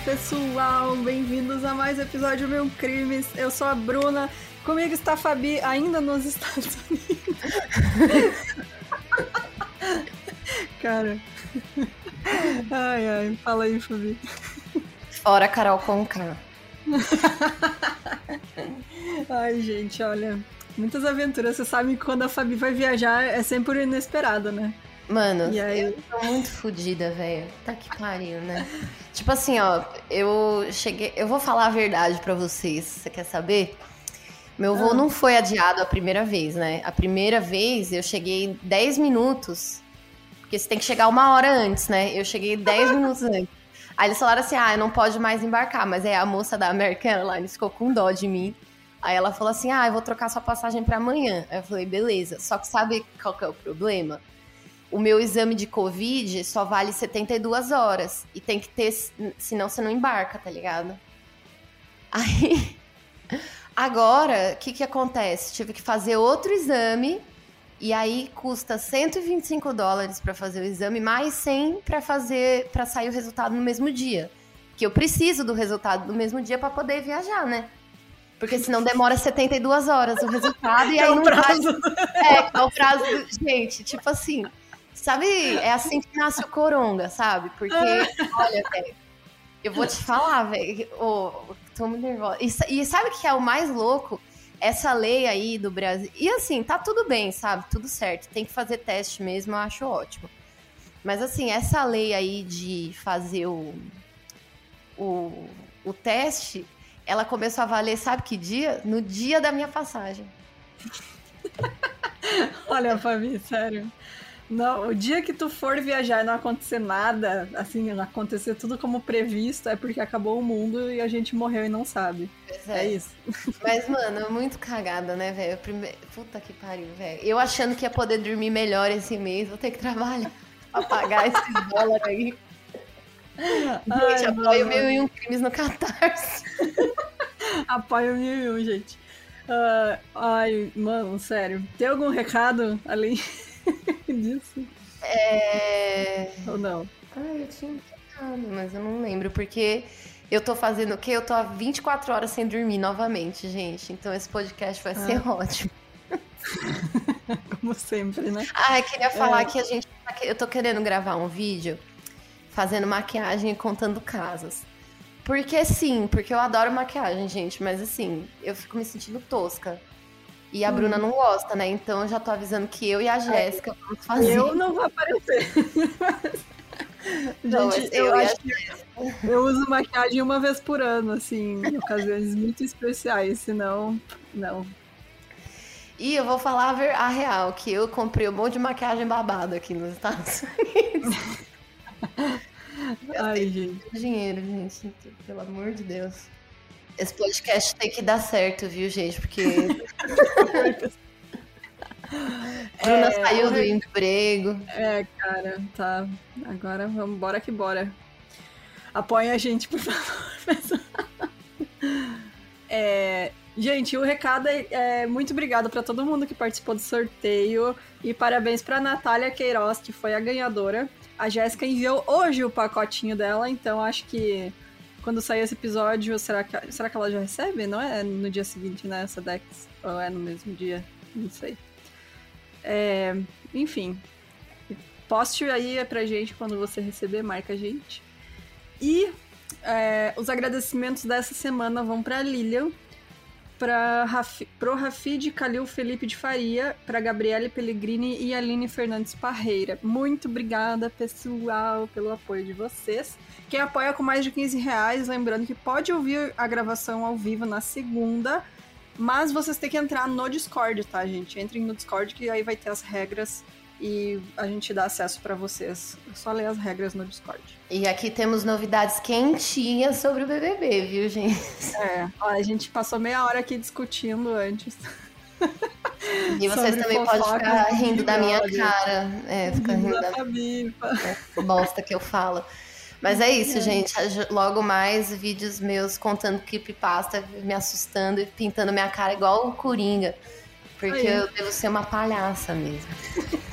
Olá pessoal, bem-vindos a mais um episódio Meu Crimes. Eu sou a Bruna, comigo está a Fabi, ainda nos Estados Unidos. Cara, ai ai, fala aí, Fabi. Fora Carol Conká. ai, gente, olha, muitas aventuras. Você sabe que quando a Fabi vai viajar é sempre inesperado, né? Mano, E aí? eu tô muito fodida, velho. Tá que pariu, né? Tipo assim, ó, eu cheguei. Eu vou falar a verdade pra vocês. Você quer saber? Meu voo Ah. não foi adiado a primeira vez, né? A primeira vez eu cheguei 10 minutos. Porque você tem que chegar uma hora antes, né? Eu cheguei 10 minutos antes. Aí eles falaram assim: ah, não pode mais embarcar. Mas aí a moça da American Airlines ficou com dó de mim. Aí ela falou assim: ah, eu vou trocar sua passagem pra amanhã. Aí eu falei: beleza. Só que sabe qual que é o problema? O meu exame de Covid só vale 72 horas. E tem que ter, senão você não embarca, tá ligado? Aí. Agora, o que que acontece? Tive que fazer outro exame. E aí custa 125 dólares pra fazer o exame, mais 100 pra fazer para sair o resultado no mesmo dia. Que eu preciso do resultado no mesmo dia pra poder viajar, né? Porque senão demora 72 horas o resultado e É aí o não vai prazo. é, é o prazo. Gente, tipo assim, sabe? É assim que nasce o coronga, sabe? Porque, olha, velho, eu vou te falar, velho. ô, tô muito nervosa. E, e sabe o que é o mais louco? Essa lei aí do Brasil. E assim, tá tudo bem, sabe? Tudo certo. Tem que fazer teste mesmo, eu acho ótimo. Mas assim, essa lei aí de fazer o, o, o teste, ela começou a valer, sabe que dia? No dia da minha passagem. Olha, Fabi, sério. Não, o dia que tu for viajar e não acontecer nada, assim, acontecer tudo como previsto, é porque acabou o mundo e a gente morreu e não sabe. Pois É, isso. Mas, mano, é muito cagada, né, velho? Prime... Puta que pariu, velho. Eu achando que ia poder dormir melhor esse mês, vou ter que trabalhar pra pagar esses dólares aí. Ai, Gente, apoio mil e um crimes no Catarse. Apoio mil e um, gente. Ah, ai, mano, sério. Tem algum recado além disso? É... Ou não? Ai, eu tinha recado, mas eu não lembro, porque eu tô fazendo o quê? Eu tô há 24 horas sem dormir novamente, gente. Então esse podcast vai ser ótimo. Como sempre, né? Ah, eu queria falar É. que a gente. tá que- Eu tô querendo gravar um vídeo fazendo maquiagem e contando casos. Porque sim, porque eu adoro maquiagem, gente, mas assim, eu fico me sentindo tosca. E a Hum. Bruna não gosta, né? Então eu já tô avisando que eu e a Jéssica vamos fazer. Eu não vou aparecer. Não, gente, eu, eu acho que eu uso maquiagem uma vez por ano, assim, em ocasiões muito especiais, senão, não. E eu vou falar a real, que eu comprei um monte de maquiagem babada aqui nos Estados Unidos. Ai, gente. Dinheiro, gente, pelo amor de Deus. Esse podcast tem que dar certo, viu, gente? Porque Bruna É, saiu do emprego. É, cara, tá. Agora vamos, bora que bora. Apoia a gente, por favor. É, gente, o recado é, é muito obrigado para todo mundo que participou do sorteio e parabéns para Natália Queiroz, que foi a ganhadora. A Jéssica enviou hoje o pacotinho dela, então acho que quando sair esse episódio, será que, será que ela já recebe? Não é no dia seguinte, né, essa Dex? Ou é no mesmo dia? Não sei. É, enfim, poste aí pra gente quando você receber, marca a gente. E é, os agradecimentos dessa semana vão pra Lilian, pra Rafi, pro Rafid Calil Felipe de Faria, pra Gabriele Pellegrini e Aline Fernandes Parreira. Muito obrigada, pessoal, pelo apoio de vocês. Quem apoia com mais de 15 reais, lembrando que pode ouvir a gravação ao vivo na segunda, mas vocês têm que entrar no Discord, tá, gente? Entrem no Discord que aí vai ter as regras e a gente dá acesso pra vocês. É só ler as regras no Discord. E aqui temos novidades quentinhas sobre o BBB, viu, gente? É, ó, a gente passou meia hora aqui discutindo antes. E vocês Sobre também podem ficar do rindo da minha cara. É, ficar rindo da Da Fabi. bosta que eu falo. Mas é isso, gente. Logo mais vídeos meus contando creepypasta, me assustando e pintando minha cara igual o Coringa. Porque Aí. eu devo ser uma palhaça mesmo.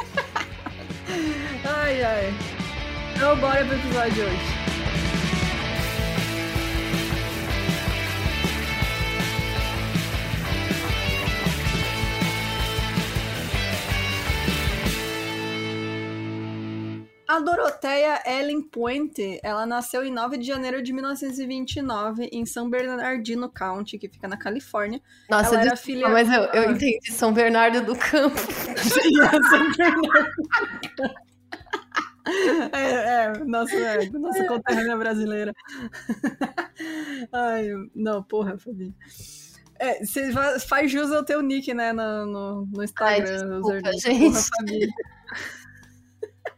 Ai, ai. Então bora pro episódio de hoje. A Doroteia Ellen Puente, ela nasceu em 9 de janeiro de 1929 em São Bernardino County, que fica na Califórnia. Nossa, ela era desculpa, filha... mas eu, eu entendi São Bernardo do Campo. São Bernardo. É, é, nossa, é, nossa conterrânea brasileira. Ai, não, porra, Fabi. É, você fa- faz jus ao teu nick, né, no, no, no Ai, Instagram. desculpa, Zernick. gente. Porra, Fabi.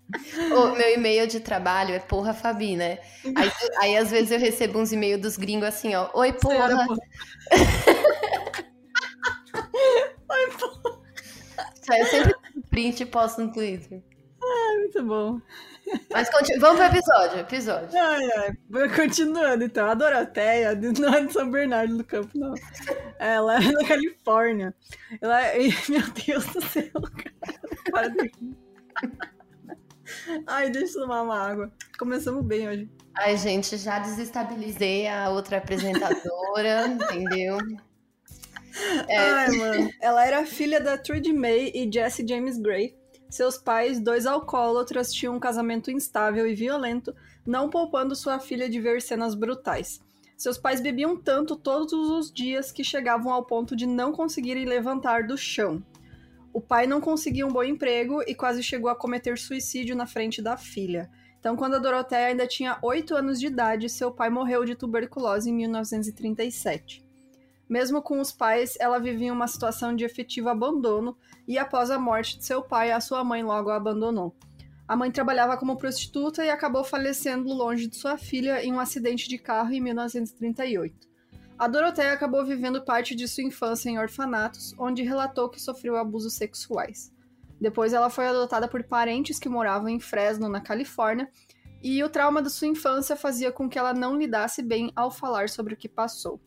O meu e-mail de trabalho é porra Fabi, né? Aí, aí às vezes eu recebo uns e-mails dos gringos assim, ó. Oi, porra. porra. Isso aí eu sempre print e posto no Twitter. Muito bom. Mas continu... vamos pro episódio, episódio. Ai, ai. Continuando, então. A Doroteia não é de São Bernardo do Campo, não. Ela é da Califórnia. Ela é... Meu Deus do céu, cara. Para rir. Ai, deixa eu tomar uma água. Começamos bem hoje. Ai, gente, já desestabilizei a outra apresentadora, entendeu? É. Ai, mano. Ela era filha da Trudy May e Jesse James Gray. Seus pais, dois alcoólatras, tinham um casamento instável e violento, não poupando sua filha de ver cenas brutais. Seus pais bebiam tanto todos os dias que chegavam ao ponto de não conseguirem levantar do chão. O pai não conseguia um bom emprego e quase chegou a cometer suicídio na frente da filha. Então, quando a Doroteia ainda tinha 8 anos de idade, seu pai morreu de tuberculose em 1937. Mesmo com os pais, ela vivia uma situação de efetivo abandono e após a morte de seu pai, a sua mãe logo a abandonou. A mãe trabalhava como prostituta e acabou falecendo longe de sua filha em um acidente de carro em 1938. A Doroteia acabou vivendo parte de sua infância em orfanatos, onde relatou que sofreu abusos sexuais. Depois ela foi adotada por parentes que moravam em Fresno, na Califórnia, e o trauma da sua infância fazia com que ela não lidasse bem ao falar sobre o que passou,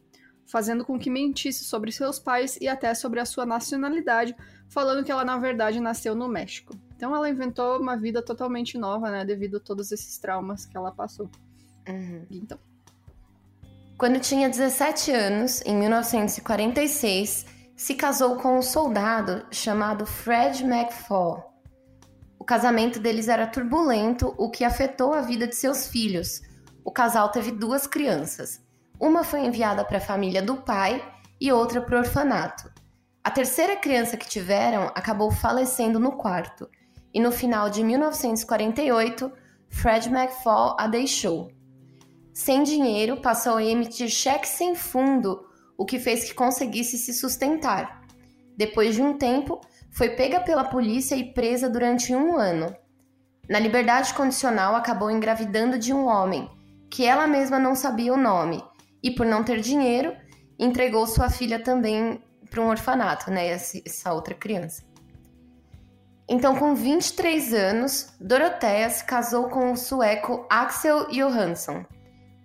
fazendo com que mentisse sobre seus pais e até sobre a sua nacionalidade, falando que ela na verdade nasceu no México. Então ela inventou uma vida totalmente nova, né, devido a todos esses traumas que ela passou. Uhum. Então, Quando tinha 17 anos, em 1946, se casou com um soldado chamado Fred McFall. O casamento deles era turbulento, o que afetou a vida de seus filhos. O casal teve duas crianças. Uma foi enviada para a família do pai e outra para o orfanato. A terceira criança que tiveram acabou falecendo no quarto, e no final de 1948, Fred McFall a deixou. Sem dinheiro, passou a emitir cheques sem fundo, o que fez que conseguisse se sustentar. Depois de um tempo, foi pega pela polícia e presa durante um ano. Na liberdade condicional, acabou engravidando de um homem, que ela mesma não sabia o nome, e por não ter dinheiro, entregou sua filha também para um orfanato, né? Essa outra criança. Então, com 23 anos, Dorothea se casou com o sueco Axel Johansson,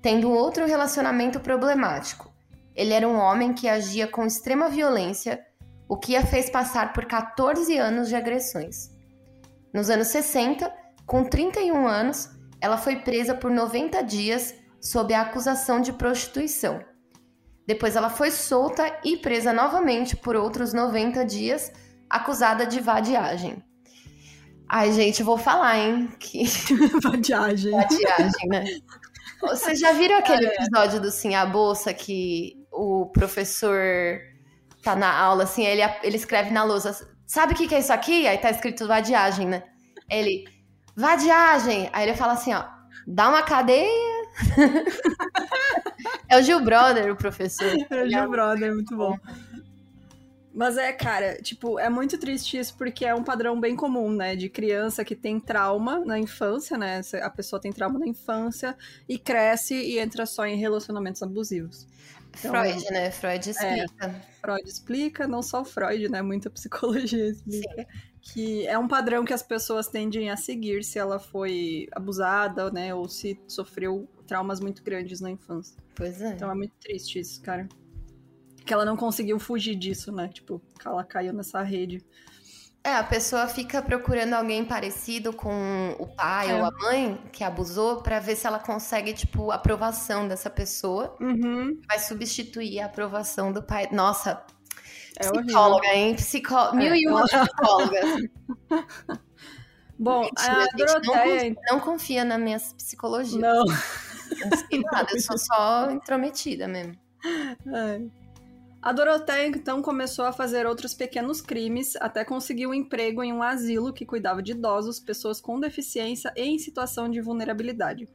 tendo outro relacionamento problemático. Ele era um homem que agia com extrema violência, o que a fez passar por 14 anos de agressões. Nos anos 60, com 31 anos, ela foi presa por 90 dias sob a acusação de prostituição. Depois ela foi solta e presa novamente por outros 90 dias, acusada de vadiagem. Ai, gente, vou falar, hein? Que vadiagem. vadiagem, né? Vocês já viram aquele episódio do Sim a Bolsa que o professor tá na aula, assim, ele, ele escreve na lousa, sabe o que, que é isso aqui? Aí tá escrito vadiagem, né? Ele, vadiagem! Aí ele fala assim, ó, dá uma cadeia. é o Gil Brother, o professor. É o Gil Brother, muito bom. Mas é, cara, tipo, é muito triste isso porque é um padrão bem comum, né? De criança que tem trauma na infância, né? A pessoa tem trauma na infância e cresce e entra só em relacionamentos abusivos. Então, Freud, né? Freud explica. É, Freud explica, não só Freud, né? Muita psicologia explica. Sim. Que é um padrão que as pessoas tendem a seguir se ela foi abusada, né? Ou se sofreu traumas muito grandes na infância. Pois é. Então é muito triste isso, cara que ela não conseguiu fugir disso, né? Tipo, ela caiu nessa rede. É, a pessoa fica procurando alguém parecido com o pai é. ou a mãe que abusou para ver se ela consegue, tipo, a aprovação dessa pessoa. Uhum. Vai substituir a aprovação do pai. Nossa, é psicóloga, horrível. hein? Psicó... Mil é. e uma psicólogas. Bom, Mentira, a Doroteia. Não, não confia na minha psicologia. Não. Não sei nada, eu sou só intrometida mesmo. Ai. A Doroteia então começou a fazer outros pequenos crimes até conseguir um emprego em um asilo que cuidava de idosos, pessoas com deficiência e em situação de vulnerabilidade.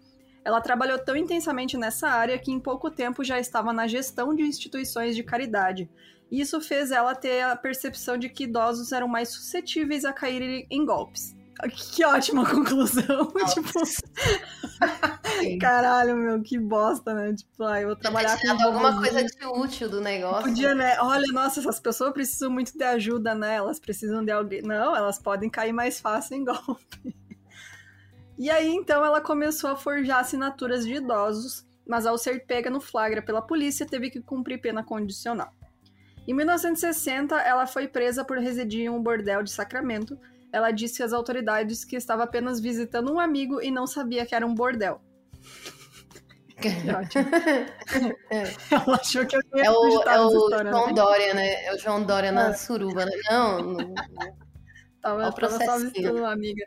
Ela trabalhou tão intensamente nessa área que em pouco tempo já estava na gestão de instituições de caridade. Isso fez ela ter a percepção de que idosos eram mais suscetíveis a caírem em golpes. Que ótima conclusão. tipo, Sim. caralho, meu, que bosta, né? Tipo, ah, eu vou trabalhar com alguma coisa de útil do negócio. Podia, né? Olha, nossa, essas pessoas precisam muito de ajuda, né? Elas precisam de alguém. Não, elas podem cair mais fácil em golpe. E aí, então, ela começou a forjar assinaturas de idosos, mas ao ser pega no flagra pela polícia, teve que cumprir pena condicional. Em 1960, ela foi presa por residir em um bordel de Sacramento. Ela disse às autoridades que estava apenas visitando um amigo e não sabia que era um bordel. Que ótimo. Ela achou que eu tinha É o, é o história, né? João Dória, né? É o João Dória na É. suruba, né? Não, não- Tava, o tava só visitando uma amiga.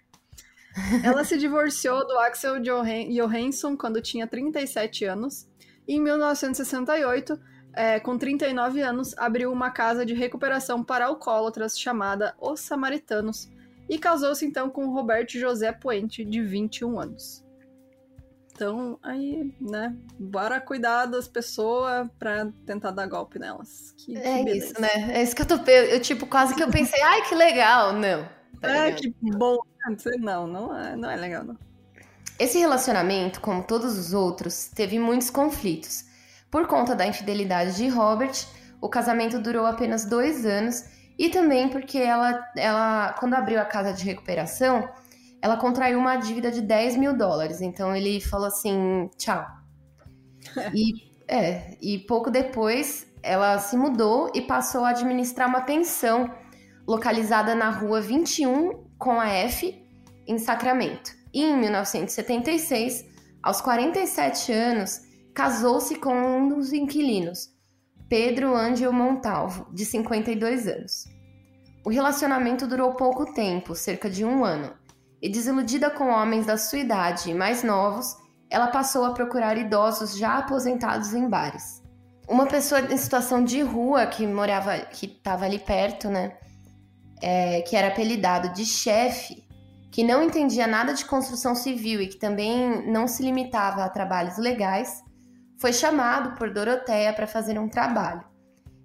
Ela se divorciou do Axel Johan- Johansson quando tinha 37 anos. E em 1968, é, com 39 anos, abriu uma casa de recuperação para alcoólatras chamada Os Samaritanos. E casou-se então com Roberto José Puente, de 21 anos. Então, aí, né? Bora cuidar das pessoas pra tentar dar golpe nelas. Que, que é beleza. isso, né? É isso que eu tô. Eu, tipo, quase que eu pensei, ai, que legal. Não. tá É, que bom. Não, não é, não é legal, não. Esse relacionamento, como todos os outros, teve muitos conflitos. Por conta da infidelidade de Robert, o casamento durou apenas dois anos e também porque ela, ela quando abriu a casa de recuperação, ela contraiu uma dívida de 10 mil dólares. Então ele falou assim, tchau. E, é, e pouco depois ela se mudou e passou a administrar uma pensão localizada na rua 21 com a F, em Sacramento. E em 1976, aos 47 anos, casou-se com um dos inquilinos, Pedro Angel Montalvo, de 52 anos. O relacionamento durou pouco tempo, cerca de um ano, e desiludida com homens da sua idade e mais novos, ela passou a procurar idosos já aposentados em bares. Uma pessoa em situação de rua que morava, que estava ali perto, né, é, que era apelidado de chefe, que não entendia nada de construção civil e que também não se limitava a trabalhos legais, foi chamado por Doroteia para fazer um trabalho.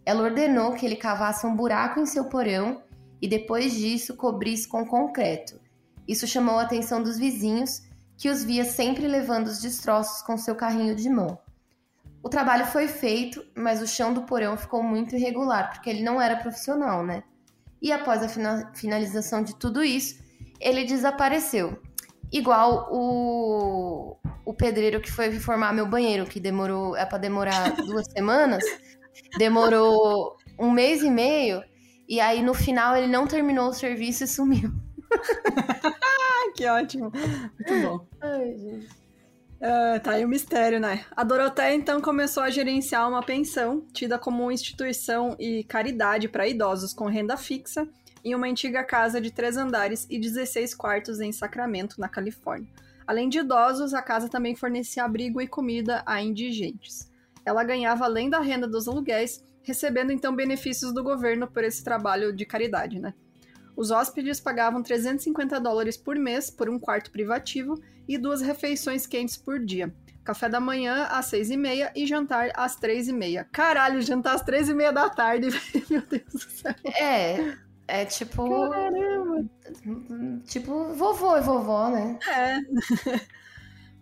Ela ordenou que ele cavasse um buraco em seu porão e depois disso cobrisse com concreto. Isso chamou a atenção dos vizinhos, que os via sempre levando os destroços com seu carrinho de mão. O trabalho foi feito, mas o chão do porão ficou muito irregular, porque ele não era profissional, né? E após a fina- finalização de tudo isso, ele desapareceu. Igual o, o pedreiro que foi reformar meu banheiro, que demorou é para demorar duas semanas, demorou um mês e meio, e aí no final ele não terminou o serviço e sumiu. Ah, que ótimo. Muito bom. Ai, gente. Ah, tá aí o mistério, né? A Doroteia então começou a gerenciar uma pensão, tida como instituição e caridade para idosos com renda fixa, em uma antiga casa de três andares e 16 quartos em Sacramento, na Califórnia. Além de idosos, a casa também fornecia abrigo e comida a indigentes. Ela ganhava além da renda dos aluguéis, recebendo então benefícios do governo por esse trabalho de caridade, né? Os hóspedes pagavam 350 dólares por mês por um quarto privativo e duas refeições quentes por dia. Café da manhã às seis e meia e jantar às três e meia. Caralho, jantar às três e meia da tarde, meu Deus do céu. É, é tipo. Caramba. Tipo vovô e vovó, né? É.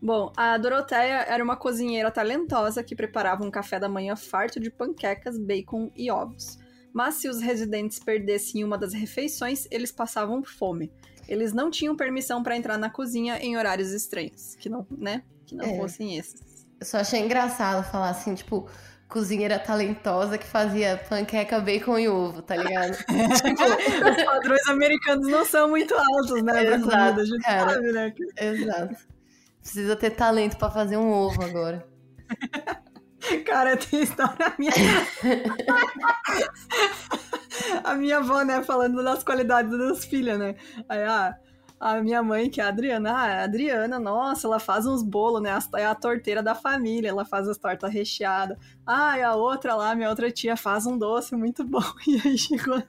Bom, a Doroteia era uma cozinheira talentosa que preparava um café da manhã farto de panquecas, bacon e ovos. Mas se os residentes perdessem uma das refeições, eles passavam fome. Eles não tinham permissão para entrar na cozinha em horários estranhos, que não, né? Que não É. fossem esses. Eu só achei engraçado falar assim, tipo, cozinheira talentosa que fazia panqueca, bacon e ovo, tá ligado? Os padrões americanos não são muito altos, né, Exato, comida, a gente cara. sabe, né? Exato. Precisa ter talento pra fazer um ovo agora. Cara, tem história minha. a minha avó, né, falando das qualidades das filhas, né? Aí, ah, a minha mãe, que é a Adriana, ah, a Adriana, nossa, ela faz uns bolos, né? É a torteira da família, ela faz as tortas recheadas. Ah, e a outra lá, minha outra tia, faz um doce muito bom. E aí chegou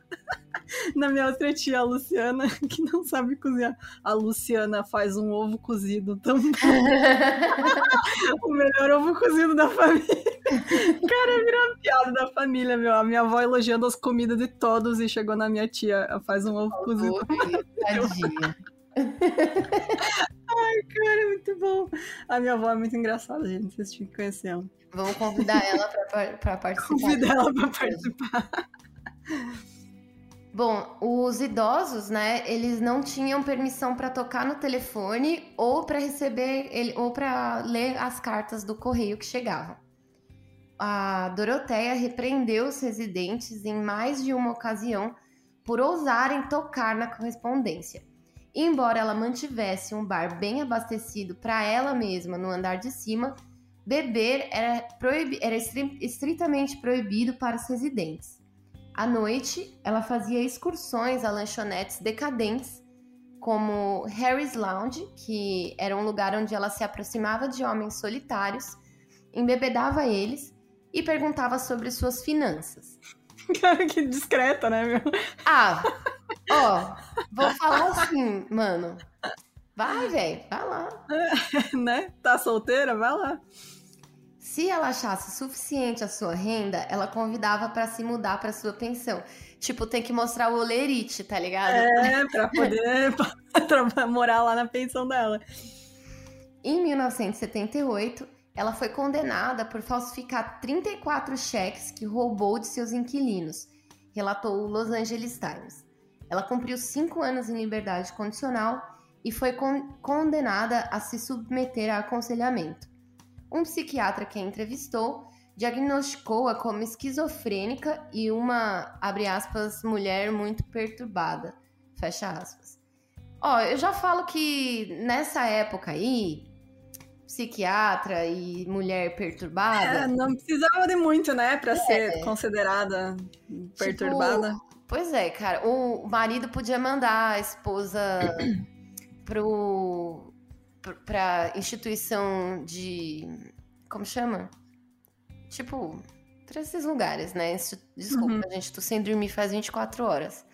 na minha outra tia, a Luciana, que não sabe cozinhar. A Luciana faz um ovo cozido tão bom. o melhor ovo cozido da família. Cara, virou piada da família, meu. A minha avó elogiando as comidas de todos e chegou na minha tia, faz um ovo cozido. Tadinha. Ai, cara, muito bom. A minha avó é muito engraçada, gente. Vocês tinham que conhecer ela. Vamos convidar ela pra participar. Convidar ela pra participar. Bom, os idosos, né, eles não tinham permissão para tocar no telefone ou para receber ele, ou para ler as cartas do correio que chegavam. A Doroteia repreendeu os residentes em mais de uma ocasião por ousarem tocar na correspondência. Embora ela mantivesse um bar bem abastecido para ela mesma no andar de cima, beber era, era estritamente proibido para os residentes. À noite, ela fazia excursões a lanchonetes decadentes, como Harry's Lounge, que era um lugar onde ela se aproximava de homens solitários, embebedava eles e perguntava sobre suas finanças. Cara, que discreta, né, meu? Ah, ó, vou falar assim, mano. Vai, velho, vai lá. né? Tá solteira? Vai lá. Se ela achasse suficiente a sua renda, ela convidava para se mudar para sua pensão. Tipo, tem que mostrar o olerite, tá ligado? É, pra poder pra morar lá na pensão dela. Em 1978, ela foi condenada por falsificar 34 cheques que roubou de seus inquilinos, relatou o Los Angeles Times. Ela cumpriu cinco anos em liberdade condicional e foi con condenada a se submeter a aconselhamento. Um psiquiatra que a entrevistou diagnosticou-a como esquizofrênica e uma, abre aspas, mulher muito perturbada, fecha aspas. Ó, eu já falo que nessa época aí, psiquiatra e mulher perturbada. É, não precisava de muito, né, para é, ser considerada perturbada. Tipo, pois é, cara. O marido podia mandar a esposa pro para instituição de. Como chama? Tipo, para esses lugares, né? Desculpa, uhum. gente, tô sem dormir faz 24 horas.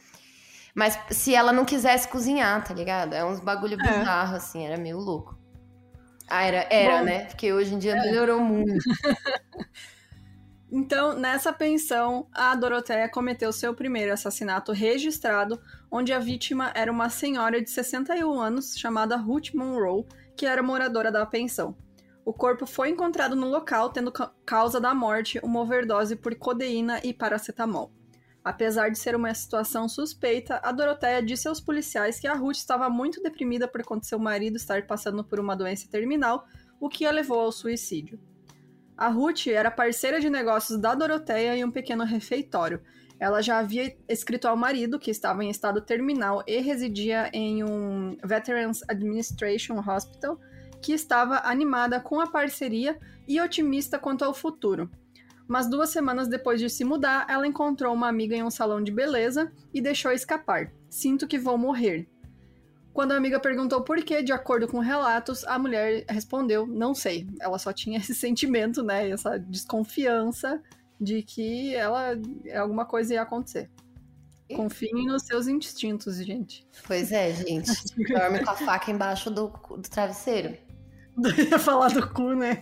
Mas se ela não quisesse cozinhar, tá ligado? É uns bagulho é. bizarro, assim, era meio louco. Ah, era, era Bom, né? Porque hoje em dia é. melhorou muito. Então, nessa pensão, a Doroteia cometeu seu primeiro assassinato registrado, onde a vítima era uma senhora de 61 anos chamada Ruth Monroe, que era moradora da pensão. O corpo foi encontrado no local, tendo causa da morte uma overdose por codeína e paracetamol. Apesar de ser uma situação suspeita, a Doroteia disse aos policiais que a Ruth estava muito deprimida por conta seu marido estar passando por uma doença terminal, o que a levou ao suicídio. A Ruth era parceira de negócios da Doroteia em um pequeno refeitório. Ela já havia escrito ao marido, que estava em estado terminal e residia em um Veterans Administration Hospital, que estava animada com a parceria e otimista quanto ao futuro. Mas duas semanas depois de se mudar, ela encontrou uma amiga em um salão de beleza e deixou escapar. Sinto que vou morrer. Quando a amiga perguntou por que, de acordo com relatos, a mulher respondeu: não sei. Ela só tinha esse sentimento, né? Essa desconfiança de que ela alguma coisa ia acontecer. Confiem nos seus instintos, gente. Pois é, gente. Dorme com a faca embaixo do, do travesseiro. Ia falar do cu, né?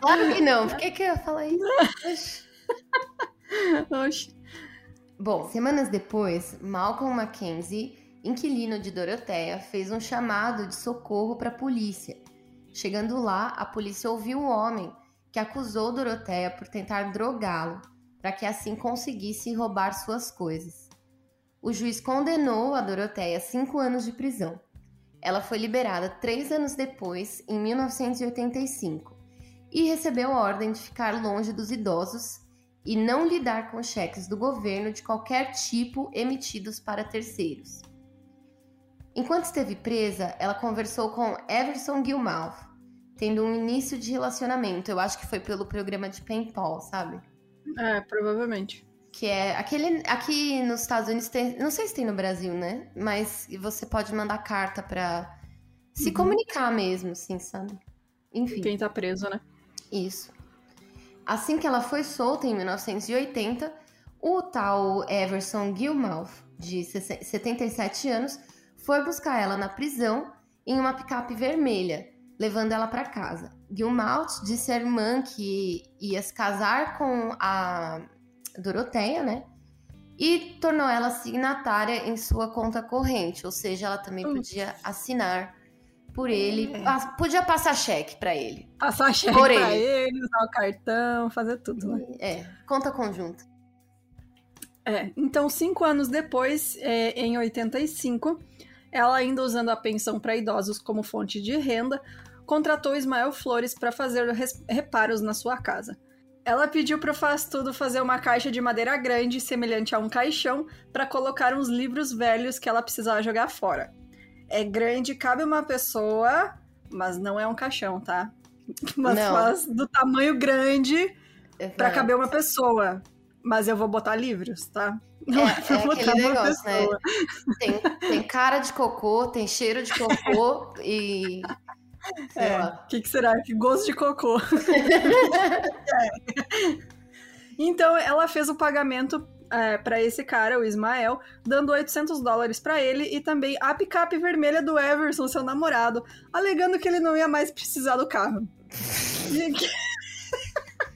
claro que não. Por que, que eu ia falar isso? Oxi. Bom, semanas depois, Malcolm Mackenzie, inquilino de Doroteia, fez um chamado de socorro para a polícia. Chegando lá, a polícia ouviu o homem que acusou Doroteia por tentar drogá-lo, para que assim conseguisse roubar suas coisas. O juiz condenou a Doroteia a cinco anos de prisão. Ela foi liberada três anos depois, em 1985, e recebeu a ordem de ficar longe dos idosos e não lidar com cheques do governo de qualquer tipo emitidos para terceiros. Enquanto esteve presa, ela conversou com Everson Gilmouth, tendo um início de relacionamento. Eu acho que foi pelo programa de paintball, sabe? É, provavelmente. Que é aquele. Aqui nos Estados Unidos tem. Não sei se tem no Brasil, né? Mas você pode mandar carta pra se Uhum. comunicar mesmo, assim, sabe? Enfim. Quem tá preso, né? Isso. Assim que ela foi solta em 1980, o tal Everson Gilmouth, de 77 anos, foi buscar ela na prisão em uma picape vermelha, levando ela para casa. Gilmouth disse à irmã que ia se casar com a Doroteia, né? E tornou ela signatária em sua conta corrente, ou seja, ela também podia assinar por ele, É. pa- podia passar cheque para ele. Passar cheque Por pra ele. ele, usar o cartão, fazer tudo, né? É, conta conjunta. É, então cinco anos depois, é, em 85, ela ainda usando a pensão para idosos como fonte de renda, contratou Ismael Flores para fazer reparos na sua casa. Ela pediu para o Faz Tudo fazer uma caixa de madeira grande, semelhante a um caixão, para colocar uns livros velhos que ela precisava jogar fora. É grande, cabe uma pessoa, mas não é um caixão, tá? Mas Não. faz do tamanho grande para caber uma pessoa. Mas eu vou botar livros, tá? Não É, é botar aquele negócio, né? pessoa. Tem, tem cara de cocô, tem cheiro de cocô e. Sei É, o que, que será? Que gosto de cocô. É. Então, ela fez o pagamento é, para esse cara, o Ismael, dando 800 dólares para ele e também a picape vermelha do Everson, seu namorado, alegando que ele não ia mais precisar do carro.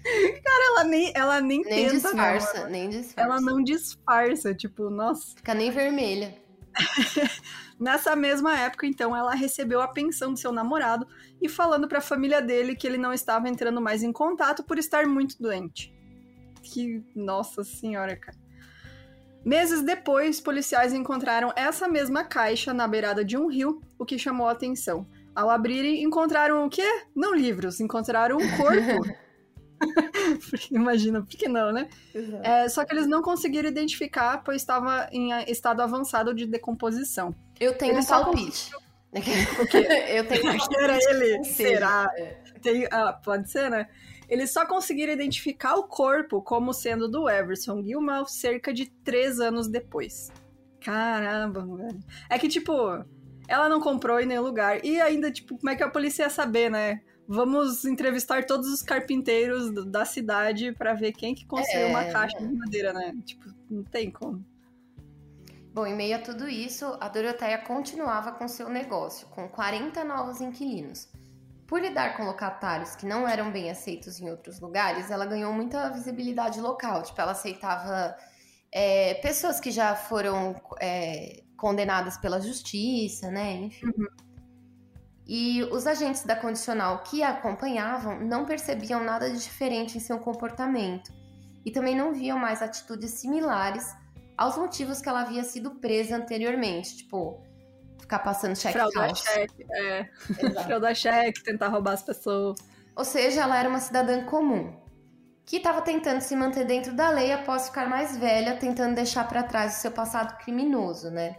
Cara, ela nem, ela nem, Nem tenta, não. disfarça, nem disfarça. Ela não disfarça, tipo, nossa. Fica nem vermelha. Nessa mesma época, então, ela recebeu a pensão do seu namorado e falando para a família dele que ele não estava entrando mais em contato por estar muito doente. Que, nossa senhora, cara. Meses depois, policiais encontraram essa mesma caixa na beirada de um rio, o que chamou a atenção. Ao abrirem, encontraram o quê? Não livros, encontraram um corpo. Imagina, por que não, né? É, só que eles não conseguiram identificar, pois estava em estado avançado de decomposição. Eu tenho Ele um palpite. O quê? Eu tenho um palpite. Era ele? Será? É. Tem, ah, pode ser, né? Eles só conseguiram identificar o corpo como sendo do Everson Gilmouth cerca de três anos depois. Caramba, velho. É que, tipo, ela não comprou em nenhum lugar. E ainda, tipo, como é que a polícia ia saber, né? Vamos entrevistar todos os carpinteiros da cidade pra ver quem que construiu É. uma caixa de madeira, né? Tipo, não tem como. Bom, em meio a tudo isso, a Doroteia continuava com seu negócio, com 40 novos inquilinos. Por lidar com locatários que não eram bem aceitos em outros lugares, ela ganhou muita visibilidade local. Tipo, ela aceitava é, pessoas que já foram é, condenadas pela justiça, né? Enfim. E os agentes da condicional que a acompanhavam não percebiam nada de diferente em seu comportamento e também não viam mais atitudes similares aos motivos que ela havia sido presa anteriormente, tipo, ficar passando cheque Fraudar cheque, é. Fraudar cheque, tentar roubar as pessoas. Ou seja, ela era uma cidadã comum, que estava tentando se manter dentro da lei após ficar mais velha, tentando deixar para trás o seu passado criminoso, né?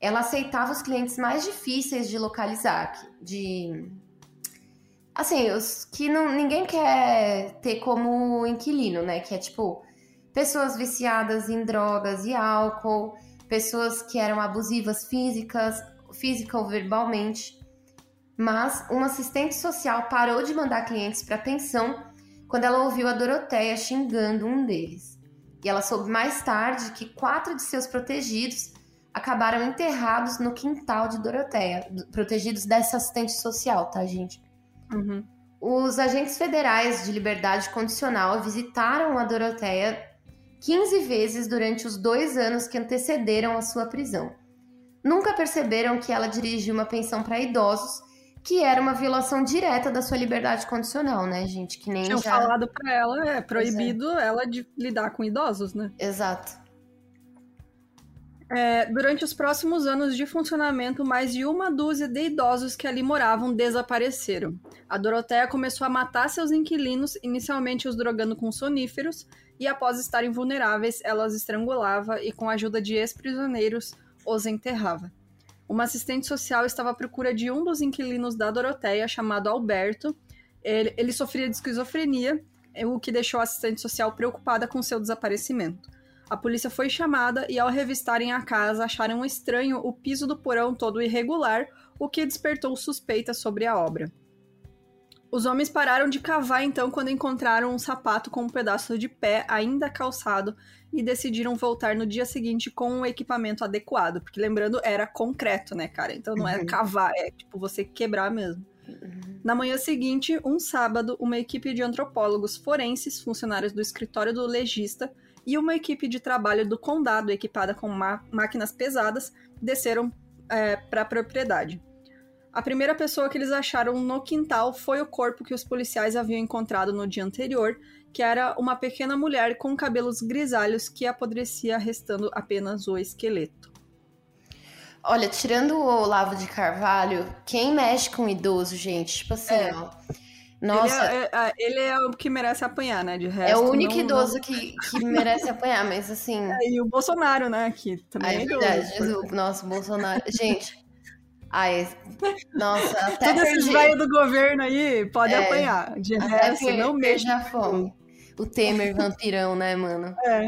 Ela aceitava os clientes mais difíceis de localizar, de assim, os que não, ninguém quer ter como inquilino, né? Que é tipo pessoas viciadas em drogas e álcool, pessoas que eram abusivas físicas, física ou verbalmente. Mas uma assistente social parou de mandar clientes para pensão quando ela ouviu a Doroteia xingando um deles. E ela soube mais tarde que quatro de seus protegidos acabaram enterrados no quintal de Doroteia, protegidos dessa assistente social, tá, gente? Uhum. Os agentes federais de liberdade condicional visitaram a Doroteia 15 vezes durante os dois anos que antecederam a sua prisão. Nunca perceberam que ela dirigia uma pensão para idosos, que era uma violação direta da sua liberdade condicional, né, gente? Que nem Tinham já. falado pra ela, é proibido ela de lidar com idosos, né? Exato. É, durante os próximos anos de funcionamento, mais de uma dúzia de idosos que ali moravam desapareceram. A Doroteia começou a matar seus inquilinos, inicialmente os drogando com soníferos, e após estarem vulneráveis, ela os estrangulava e, com a ajuda de ex-prisioneiros, os enterrava. Uma assistente social estava à procura de um dos inquilinos da Doroteia, chamado Alberto. Ele, ele sofria de esquizofrenia o que deixou a assistente social preocupada com seu desaparecimento. A polícia foi chamada e, ao revistarem a casa, acharam estranho o piso do porão todo irregular, o que despertou suspeitas sobre a obra. Os homens pararam de cavar então quando encontraram um sapato com um pedaço de pé ainda calçado e decidiram voltar no dia seguinte com o equipamento adequado, porque lembrando era concreto, né, cara? Então não é cavar, é tipo você quebrar mesmo. Uhum. Na manhã seguinte, um sábado, uma equipe de antropólogos forenses, funcionários do escritório do legista, e uma equipe de trabalho do condado equipada com máquinas pesadas desceram é, para a propriedade. A primeira pessoa que eles acharam no quintal foi o corpo que os policiais haviam encontrado no dia anterior, que era uma pequena mulher com cabelos grisalhos que apodrecia, restando apenas o esqueleto. Olha, tirando o Olavo de Carvalho, quem mexe com idoso, gente? Tipo assim, é. ó. Nossa. Ele é, é, ele é, o que merece apanhar, né? De resto. É o único não, idoso não... Que, que merece apanhar, mas assim. É, e o Bolsonaro, né? Que também é, é verdade. Jesus, nossa, o Bolsonaro. Gente. Ai, nossa, até Todos esses velhos do governo aí pode é, apanhar. De resto, não mexa. a fome. O Temer vampirão, né, mano? É.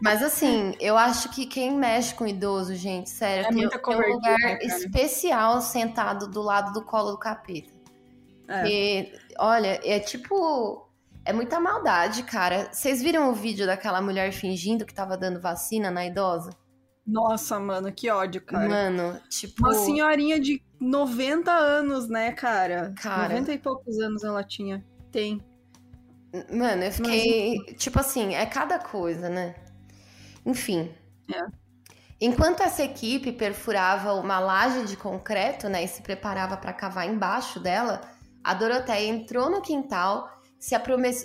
Mas assim, eu acho que quem mexe com idoso, gente, sério, é tem, tem um lugar né, especial sentado do lado do colo do capeta. É. E, olha, é tipo. É muita maldade, cara. Vocês viram o vídeo daquela mulher fingindo que tava dando vacina na idosa? Nossa, mano, que ódio, cara. Mano, tipo. Uma senhorinha de 90 anos, né, cara? Cara. 90 e poucos anos ela tinha. Tem. Mano, eu fiquei. Mas... Tipo assim, é cada coisa, né? Enfim. É. Enquanto essa equipe perfurava uma laje de concreto, né, e se preparava para cavar embaixo dela, a Doroteia entrou no quintal, se,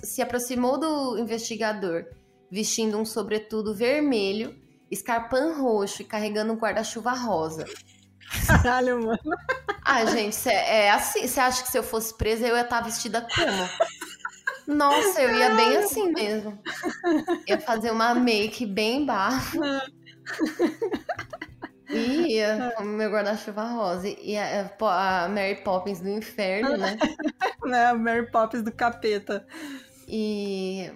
se aproximou do investigador, vestindo um sobretudo vermelho, escarpão roxo e carregando um guarda-chuva rosa. Caralho, mano. Ah, gente, cê, é assim. Você acha que se eu fosse presa eu ia estar tá vestida como? Nossa, eu ia bem assim mesmo. Ia fazer uma make bem baixa. Ia, com meu guarda-chuva rosa. E a, a, Mary Poppins do inferno, né? né? A Mary Poppins do capeta. E,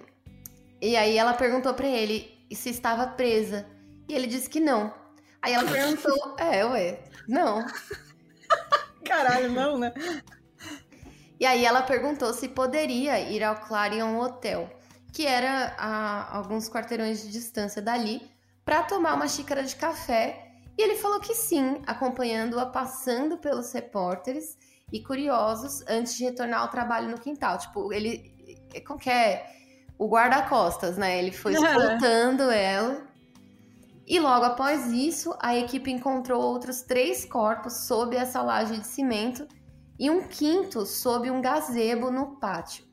e aí ela perguntou para ele se estava presa. E ele disse que não. Aí ela perguntou, é, ué, não. Caralho, não, né? E aí ela perguntou se poderia ir ao Clarion Hotel, que era a alguns quarteirões de distância dali, para tomar uma xícara de café e ele falou que sim, acompanhando-a passando pelos repórteres e curiosos antes de retornar ao trabalho no quintal. Tipo, ele. Como que é? O guarda-costas, né? Ele foi escutando ela. E logo após isso, a equipe encontrou outros três corpos sob essa laje de cimento e um quinto sob um gazebo no pátio.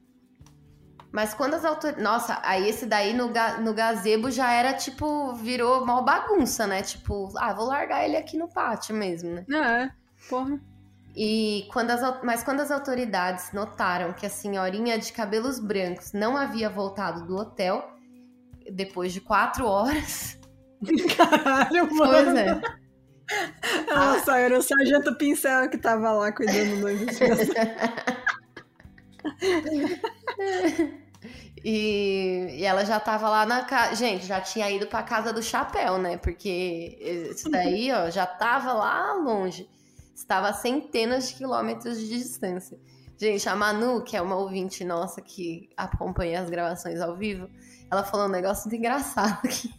Mas quando as autoridades. Nossa, aí esse daí no, ga... no gazebo já era tipo. Virou mal bagunça, né? Tipo, ah, vou largar ele aqui no pátio mesmo, né? É, porra. E quando as, mas quando as autoridades notaram que a senhorinha de cabelos brancos não havia voltado do hotel, depois de quatro horas. Caralho, mano. Pois é. Nossa, ah. era o sargento pincel que tava lá cuidando do. E, e, ela já tava lá na casa. Gente, já tinha ido pra casa do chapéu, né? Porque isso daí, ó, já tava lá longe. Estava a centenas de quilômetros de distância. Gente, a Manu, que é uma ouvinte nossa que acompanha as gravações ao vivo, ela falou um negócio muito engraçado aqui.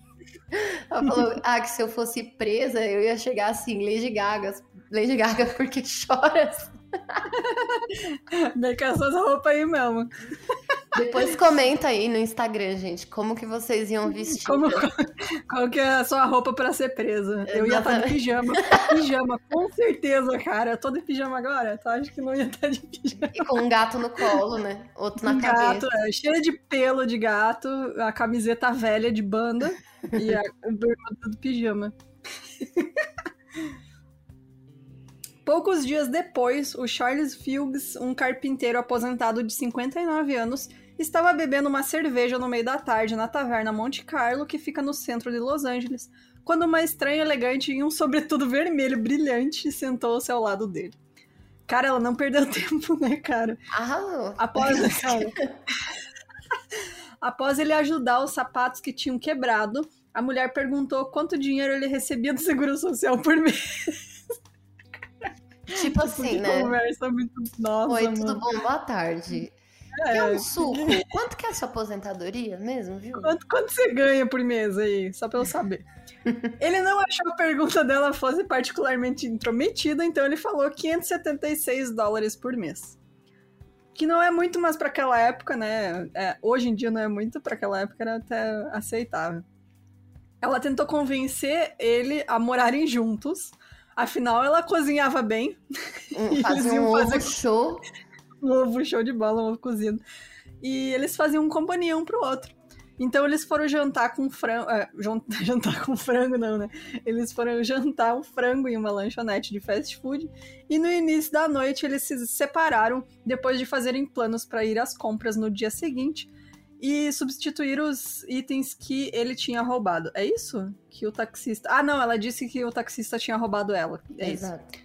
Ela falou ah, que se eu fosse presa, eu ia chegar assim, Lady Gaga. Lady Gaga, porque choras. Bem com essas roupas aí mesmo. Depois comenta aí no Instagram, gente, como que vocês iam vestir. Como, qual que é a sua roupa para ser presa? Eu ia estar de pijama. Pijama, com certeza, cara. Eu tô de pijama agora? Tu acha que não ia estar de pijama? E com um gato no colo, né? Outro na um cabeça. Gato, é, cheio de pelo de gato, a camiseta velha de banda e a bermuda do pijama. Poucos dias depois, o Charles Fuchs, um carpinteiro aposentado de 59 anos, estava bebendo uma cerveja no meio da tarde na taverna Monte Carlo, que fica no centro de Los Angeles, quando uma estranha elegante em um sobretudo vermelho brilhante sentou-se ao lado dele. Cara, ela não perdeu tempo, né, cara? Ah, após, Após ele ajudar os sapatos que tinham quebrado, a mulher perguntou quanto dinheiro ele recebia do Seguro Social por mês. Tipo assim, né? Conversa muito. Nossa, Oi, mano. tudo bom? Boa tarde. É, Quer um suco? Quanto que é a sua aposentadoria mesmo, viu? Quanto, quanto você ganha por mês aí? Só pra eu saber. ele não achou a pergunta dela fosse particularmente intrometida, então ele falou 576 dólares por mês. Que não é muito, mas pra aquela época, né? é, hoje em dia não é muito, pra aquela época era até aceitável. Ela tentou convencer ele a morarem juntos. Afinal, ela cozinhava bem. Um- Fazer iam um ovo fazer- show. um ovo show de bola, um ovo cozido. E eles faziam companhia um pro outro. Então eles foram jantar com frango. é, jan- jantar com frango, não, né? Eles foram jantar um frango em uma lanchonete de fast food. E no início da noite eles se separaram depois de fazerem planos para ir às compras no dia seguinte e substituir os itens que ele tinha roubado. É isso? Que o taxista. Ah, não, ela disse que o taxista tinha roubado ela. É isso. Exato.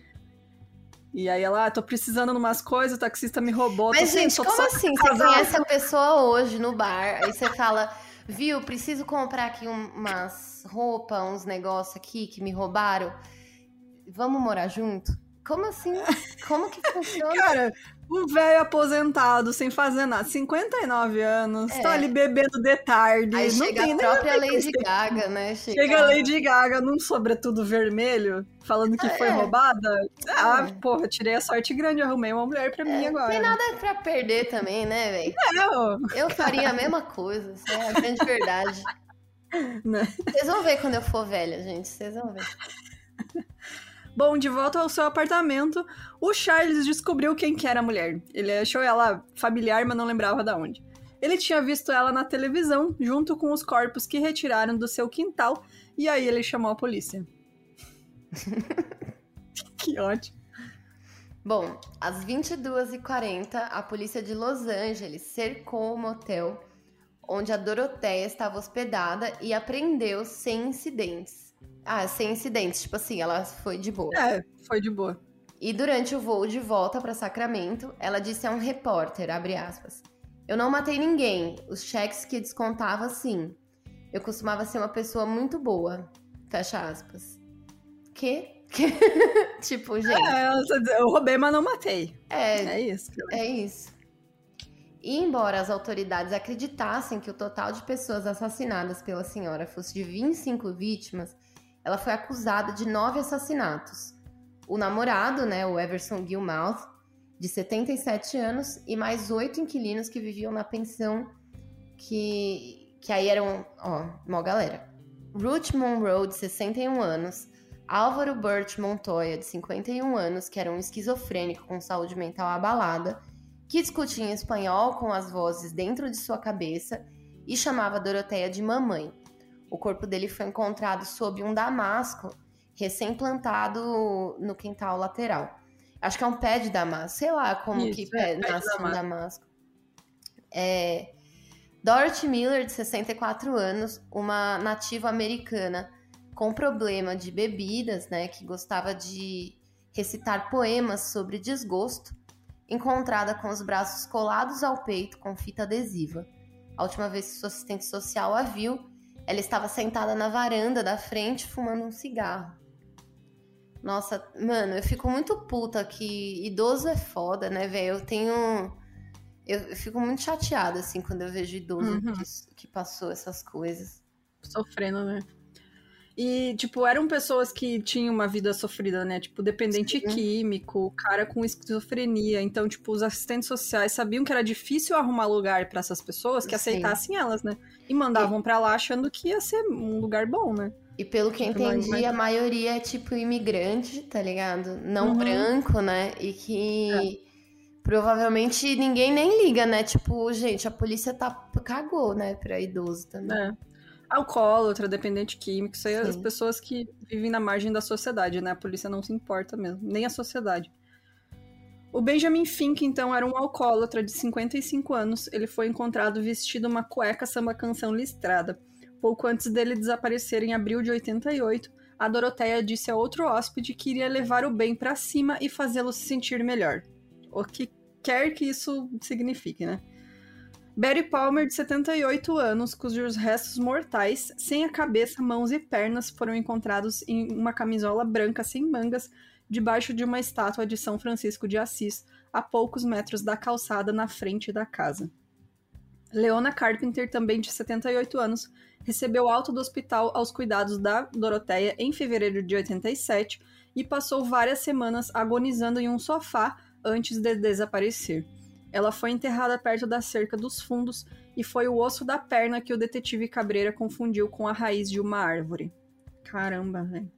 E aí ela, ah, tô precisando de umas coisas, o taxista me roubou. Mas, gente, tô como assim? Você conhece a pessoa hoje no bar, aí você fala, viu, preciso comprar aqui um- umas roupas, uns negócios aqui que me roubaram. Vamos morar junto? Como assim? Como que funciona? Cara, o velho aposentado, sem fazer nada, 59 anos, É. tá ali bebendo de tarde. Aí não chega tem a própria Lady Gaga, né? Chega a Lady Gaga num sobretudo vermelho, falando que foi É. roubada. Ah, É. porra, tirei a sorte grande, arrumei uma mulher pra mim É, agora. Tem nada pra perder também, né, velho? Não, Eu faria a mesma coisa, isso é a grande verdade. né? Vocês vão ver quando eu for velha, gente. Vocês vão ver. Bom, de volta ao seu apartamento, o Charles descobriu quem que era a mulher. Ele achou ela familiar, mas não lembrava da onde. Ele tinha visto ela na televisão, junto com os corpos que retiraram do seu quintal, e aí ele chamou a polícia. que ótimo. Bom, às 22h40, a polícia de Los Angeles cercou o motel onde a Doroteia estava hospedada e apreendeu sem incidentes. Ah, sem incidentes, tipo assim, ela foi de boa. É, foi de boa. E durante o voo de volta para Sacramento, ela disse a um repórter, abre aspas, eu não matei ninguém, os cheques que descontava sim. Eu costumava ser uma pessoa muito boa, fecha aspas. Que? tipo, gente, É, só diz, eu roubei, mas não matei. é, É isso. é isso. E embora as autoridades acreditassem que o total de pessoas assassinadas pela senhora fosse de 25 vítimas, ela foi acusada de nove assassinatos. O namorado, né, o Everson Gilmouth, de 77 anos, e mais oito inquilinos que viviam na pensão, que, que aí eram, ó, mó galera. Ruth Monroe, de 61 anos, Álvaro Burt Montoya, de 51 anos, que era um esquizofrênico com saúde mental abalada, que discutia em espanhol com as vozes dentro de sua cabeça e chamava Doroteia de mamãe. O corpo dele foi encontrado sob um damasco recém-plantado no quintal lateral. Acho que é um pé de damasco, sei lá como Isso, que é, pé, pé de nasce um damasco. damasco. É, Dorothy Miller, de 64 anos, uma nativa americana com problema de bebidas, né, que gostava de recitar poemas sobre desgosto, encontrada com os braços colados ao peito com fita adesiva. A última vez que sua assistente social a viu, ela estava sentada na varanda da frente fumando um cigarro. Nossa, mano, eu fico muito puta que idoso é foda, né, velho? Eu tenho. Eu, eu fico muito chateada, assim, quando eu vejo idoso Uhum. que, que passou essas coisas. Sofrendo, né? E, tipo, eram pessoas que tinham uma vida sofrida, né? Tipo, dependente Sim. químico, cara com esquizofrenia. Então, tipo, os assistentes sociais sabiam que era difícil arrumar lugar pra essas pessoas que Sim. aceitassem elas, né? E mandavam pra lá achando que ia ser um lugar bom, né? E pelo que eu Tipo, mas- entendi, a maioria é tipo imigrante, tá ligado? Não Uhum. branco, né? E que provavelmente ninguém nem liga, né? Tipo, gente, a polícia tá cagou, né, pra idoso também. É. Alcoólatra, dependente químico, isso aí é as pessoas que vivem na margem da sociedade, né? A polícia não se importa mesmo, nem a sociedade. O Benjamin Fink, então, era um alcoólatra de 55 anos. Ele foi encontrado vestido uma cueca samba canção listrada. Pouco antes dele desaparecer em abril de 88, a Doroteia disse a outro hóspede que iria levar o bem pra cima e fazê-lo se sentir melhor. O que quer que isso signifique, né? Barry Palmer, de 78 anos, cujos restos mortais, sem a cabeça, mãos e pernas, foram encontrados em uma camisola branca sem mangas, debaixo de uma estátua de São Francisco de Assis, a poucos metros da calçada na frente da casa. Leona Carpenter, também de 78 anos, recebeu alta do hospital aos cuidados da Doroteia em fevereiro de 87 e passou várias semanas agonizando em um sofá antes de desaparecer. Ela foi enterrada perto da cerca dos fundos e foi o osso da perna que o detetive Cabreira confundiu com a raiz de uma árvore. Caramba, velho.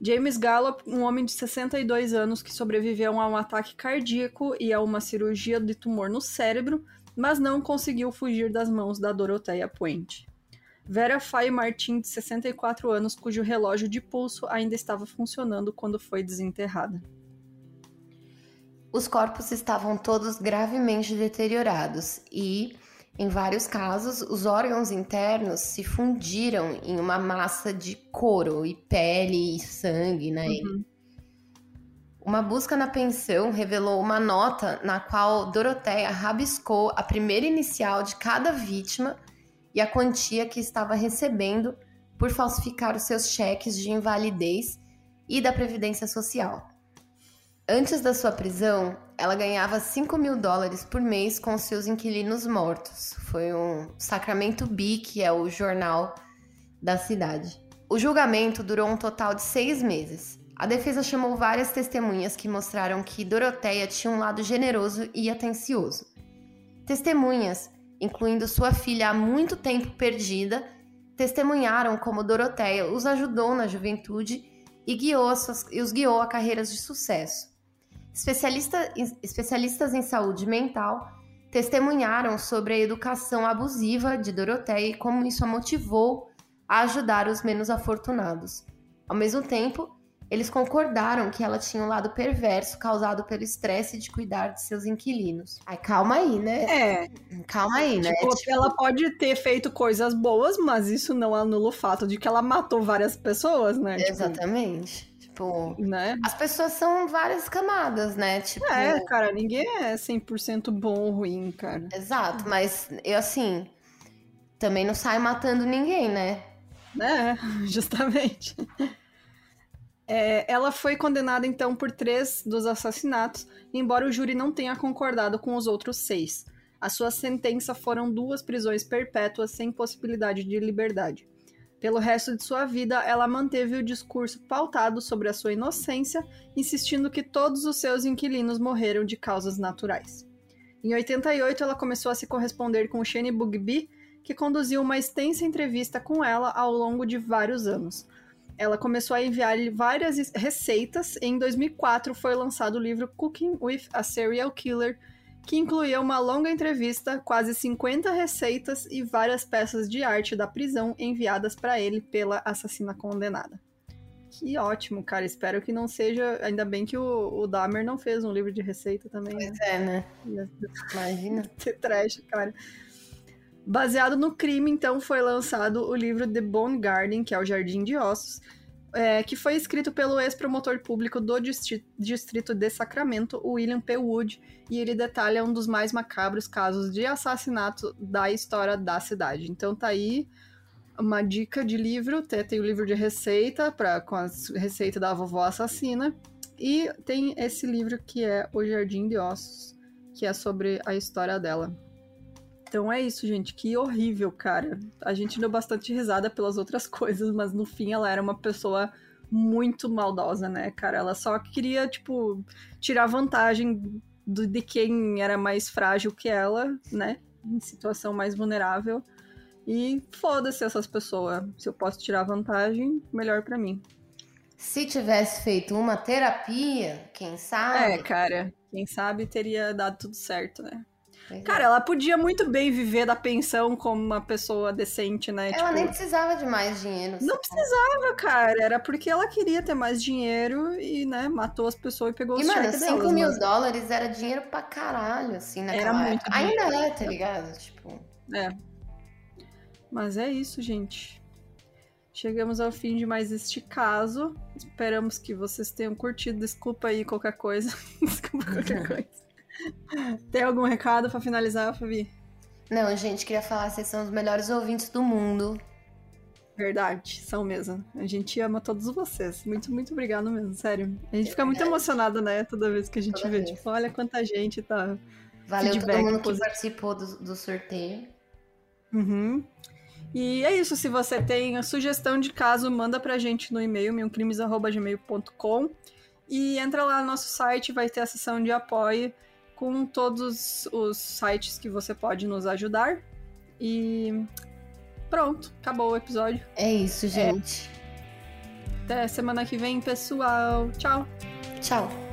James Gallup, um homem de 62 anos que sobreviveu a um ataque cardíaco e a uma cirurgia de tumor no cérebro, mas não conseguiu fugir das mãos da Doroteia Puente. Vera Faye Martin, de 64 anos, cujo relógio de pulso ainda estava funcionando quando foi desenterrada. Os corpos estavam todos gravemente deteriorados e, em vários casos, os órgãos internos se fundiram em uma massa de couro e pele e sangue, né? Uhum. Uma busca na pensão revelou uma nota na qual Doroteia rabiscou a primeira inicial de cada vítima e a quantia que estava recebendo por falsificar os seus cheques de invalidez e da Previdência Social. Antes da sua prisão, ela ganhava 5 mil dólares por mês com seus inquilinos mortos. Foi um Sacramento Bee, que é o jornal da cidade. O julgamento durou um total de seis meses. A defesa chamou várias testemunhas que mostraram que Doroteia tinha um lado generoso e atencioso. Testemunhas, incluindo sua filha há muito tempo perdida, testemunharam como Doroteia os ajudou na juventude e, guiou suas, e os guiou a carreiras de sucesso. Especialista, especialistas em saúde mental testemunharam sobre a educação abusiva de Doroteia e como isso a motivou a ajudar os menos afortunados. Ao mesmo tempo, eles concordaram que ela tinha um lado perverso causado pelo estresse de cuidar de seus inquilinos. Ai, calma aí, né? É. Calma aí, né? Tipo, tipo... ela pode ter feito coisas boas, mas isso não anula o fato de que ela matou várias pessoas, né? Tipo, Exatamente. Tipo... Tipo, né? As pessoas são várias camadas, né? Tipo, é, cara, ninguém é 100% bom ou ruim, cara. Exato, mas eu assim, também não saio matando ninguém, né? É, justamente. É, ela foi condenada então por três dos assassinatos, embora o júri não tenha concordado com os outros seis. A sua sentença foram duas prisões perpétuas sem possibilidade de liberdade. Pelo resto de sua vida, ela manteve o discurso pautado sobre a sua inocência, insistindo que todos os seus inquilinos morreram de causas naturais. Em 88, ela começou a se corresponder com Shane Bugby, que conduziu uma extensa entrevista com ela ao longo de vários anos. Ela começou a enviar-lhe várias receitas e em 2004 foi lançado o livro Cooking with a Serial Killer, que incluía uma longa entrevista, quase 50 receitas e várias peças de arte da prisão enviadas para ele pela assassina condenada. Que ótimo, cara. Espero que não seja. Ainda bem que o, o Dahmer não fez um livro de receita também. Pois né? é, né? Imagina. Ser trash, cara. Baseado no crime, então, foi lançado o livro The Bone Garden, que é o Jardim de Ossos, é, que foi escrito pelo ex-promotor público do distrito de Sacramento, William P. Wood, e ele detalha um dos mais macabros casos de assassinato da história da cidade. Então tá aí uma dica de livro, tem o livro de receita para com a receita da vovó assassina e tem esse livro que é O Jardim de Ossos, que é sobre a história dela. Então é isso, gente. Que horrível, cara. A gente deu bastante risada pelas outras coisas, mas no fim ela era uma pessoa muito maldosa, né, cara? Ela só queria, tipo, tirar vantagem do, de quem era mais frágil que ela, né? Em situação mais vulnerável. E foda-se essas pessoas. Se eu posso tirar vantagem, melhor para mim. Se tivesse feito uma terapia, quem sabe? É, cara. Quem sabe teria dado tudo certo, né? Cara, ela podia muito bem viver da pensão como uma pessoa decente, né? Ela tipo... nem precisava de mais dinheiro. Não precisava, cara. Era porque ela queria ter mais dinheiro e, né, matou as pessoas e pegou e, os mano, 5 mil mas... dólares era dinheiro pra caralho, assim, naquela era muito época. Ainda é, tá ligado? Tipo... É. Mas é isso, gente. Chegamos ao fim de mais este caso. Esperamos que vocês tenham curtido. Desculpa aí qualquer coisa. Desculpa qualquer coisa. Tem algum recado pra finalizar, Fabi? Não, gente, queria falar, vocês são os melhores ouvintes do mundo. Verdade, são mesmo. A gente ama todos vocês. Muito, muito obrigado mesmo, sério. A gente é fica muito emocionada, né, toda vez que a gente toda vê. Vez. Tipo, olha quanta gente tá. Valeu todo mundo que participou do, do sorteio. Uhum. E é isso. Se você tem a sugestão de caso, manda pra gente no e-mail, milcrimes.gmail.com. E entra lá no nosso site, vai ter a seção de apoio com todos os sites que você pode nos ajudar. E pronto, acabou o episódio. É isso, gente. É. Até semana que vem, pessoal. Tchau. Tchau.